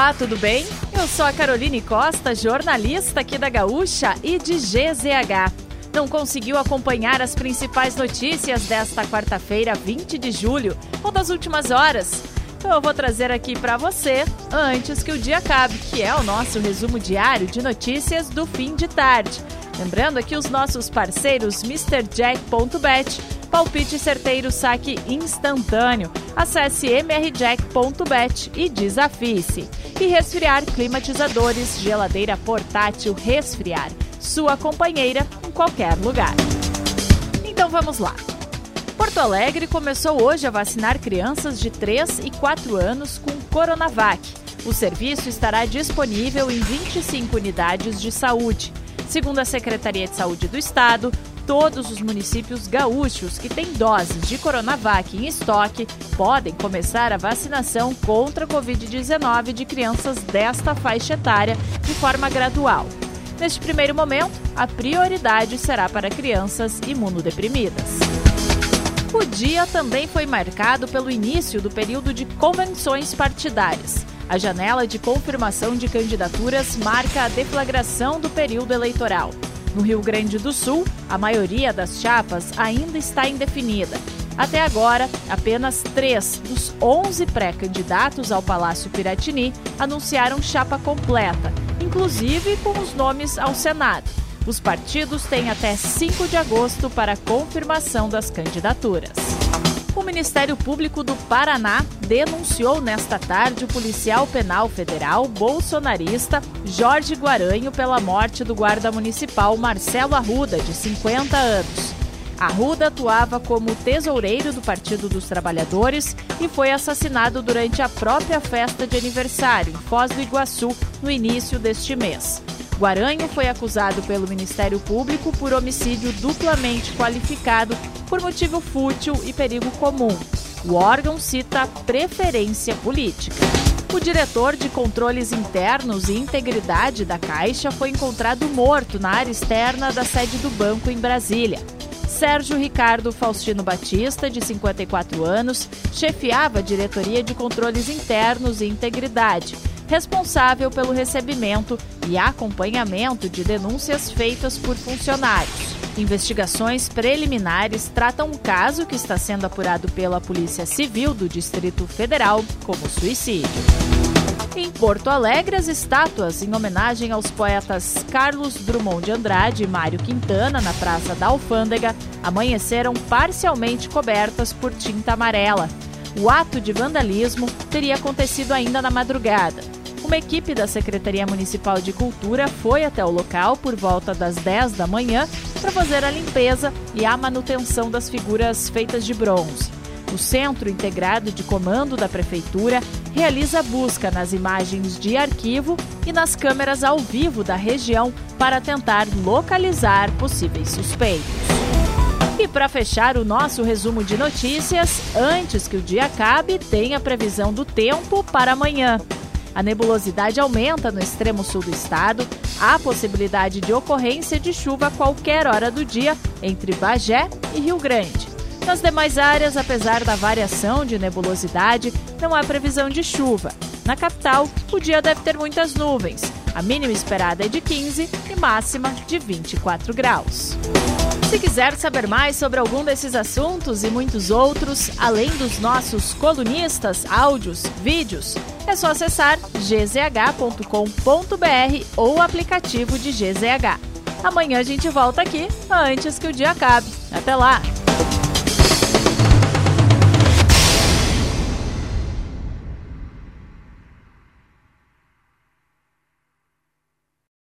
Olá, tudo bem? Eu sou a Caroline Costa, jornalista aqui da Gaúcha e de GZH. Não conseguiu acompanhar as principais notícias desta quarta-feira, 20 de julho, ou das últimas horas? Então eu vou trazer aqui para você antes que o dia acabe, que é o nosso resumo diário de notícias do fim de tarde. Lembrando aqui os nossos parceiros MrJack.bet, palpite certeiro saque instantâneo. Acesse mrjack.bet e desafie-se. E resfriar climatizadores, geladeira portátil resfriar. Sua companheira em qualquer lugar. Então vamos lá. Porto Alegre começou hoje a vacinar crianças de 3 e 4 anos com Coronavac. O serviço estará disponível em 25 unidades de saúde. Segundo a Secretaria de Saúde do Estado, todos os municípios gaúchos que têm doses de Coronavac em estoque podem começar a vacinação contra a Covid-19 de crianças desta faixa etária de forma gradual. Neste primeiro momento, a prioridade será para crianças imunodeprimidas. O dia também foi marcado pelo início do período de convenções partidárias. A janela de confirmação de candidaturas marca a deflagração do período eleitoral. No Rio Grande do Sul, a maioria das chapas ainda está indefinida. Até agora, apenas três dos 11 pré-candidatos ao Palácio Piratini anunciaram chapa completa, inclusive com os nomes ao Senado. Os partidos têm até 5 de agosto para confirmação das candidaturas. O Ministério Público do Paraná denunciou nesta tarde o policial penal federal bolsonarista Jorge Guaranho pela morte do guarda municipal Marcelo Arruda, de 50 anos. Arruda atuava como tesoureiro do Partido dos Trabalhadores e foi assassinado durante a própria festa de aniversário em Foz do Iguaçu no início deste mês. Guaranho foi acusado pelo Ministério Público por homicídio duplamente qualificado por motivo fútil e perigo comum. O órgão cita preferência política. O diretor de controles internos e integridade da Caixa foi encontrado morto na área externa da sede do banco em Brasília. Sérgio Ricardo Faustino Batista, de 54 anos, chefiava a diretoria de controles internos e integridade responsável pelo recebimento e acompanhamento de denúncias feitas por funcionários. Investigações preliminares tratam um caso que está sendo apurado pela Polícia Civil do Distrito Federal como suicídio. Em Porto Alegre, as estátuas em homenagem aos poetas Carlos Drummond de Andrade e Mário Quintana, na Praça da Alfândega, amanheceram parcialmente cobertas por tinta amarela. O ato de vandalismo teria acontecido ainda na madrugada. Uma equipe da Secretaria Municipal de Cultura foi até o local por volta das 10 da manhã para fazer a limpeza e a manutenção das figuras feitas de bronze. O Centro Integrado de Comando da Prefeitura realiza busca nas imagens de arquivo e nas câmeras ao vivo da região para tentar localizar possíveis suspeitos. E para fechar o nosso resumo de notícias, antes que o dia acabe, tem a previsão do tempo para amanhã. A nebulosidade aumenta no extremo sul do estado. Há possibilidade de ocorrência de chuva a qualquer hora do dia entre Bagé e Rio Grande. Nas demais áreas, apesar da variação de nebulosidade, não há previsão de chuva. Na capital, o dia deve ter muitas nuvens. A mínima esperada é de 15 e máxima de 24 graus. Se quiser saber mais sobre algum desses assuntos e muitos outros, além dos nossos colunistas, áudios, vídeos, é só acessar gzh.com.br ou o aplicativo de GZH. Amanhã a gente volta aqui antes que o dia acabe. Até lá!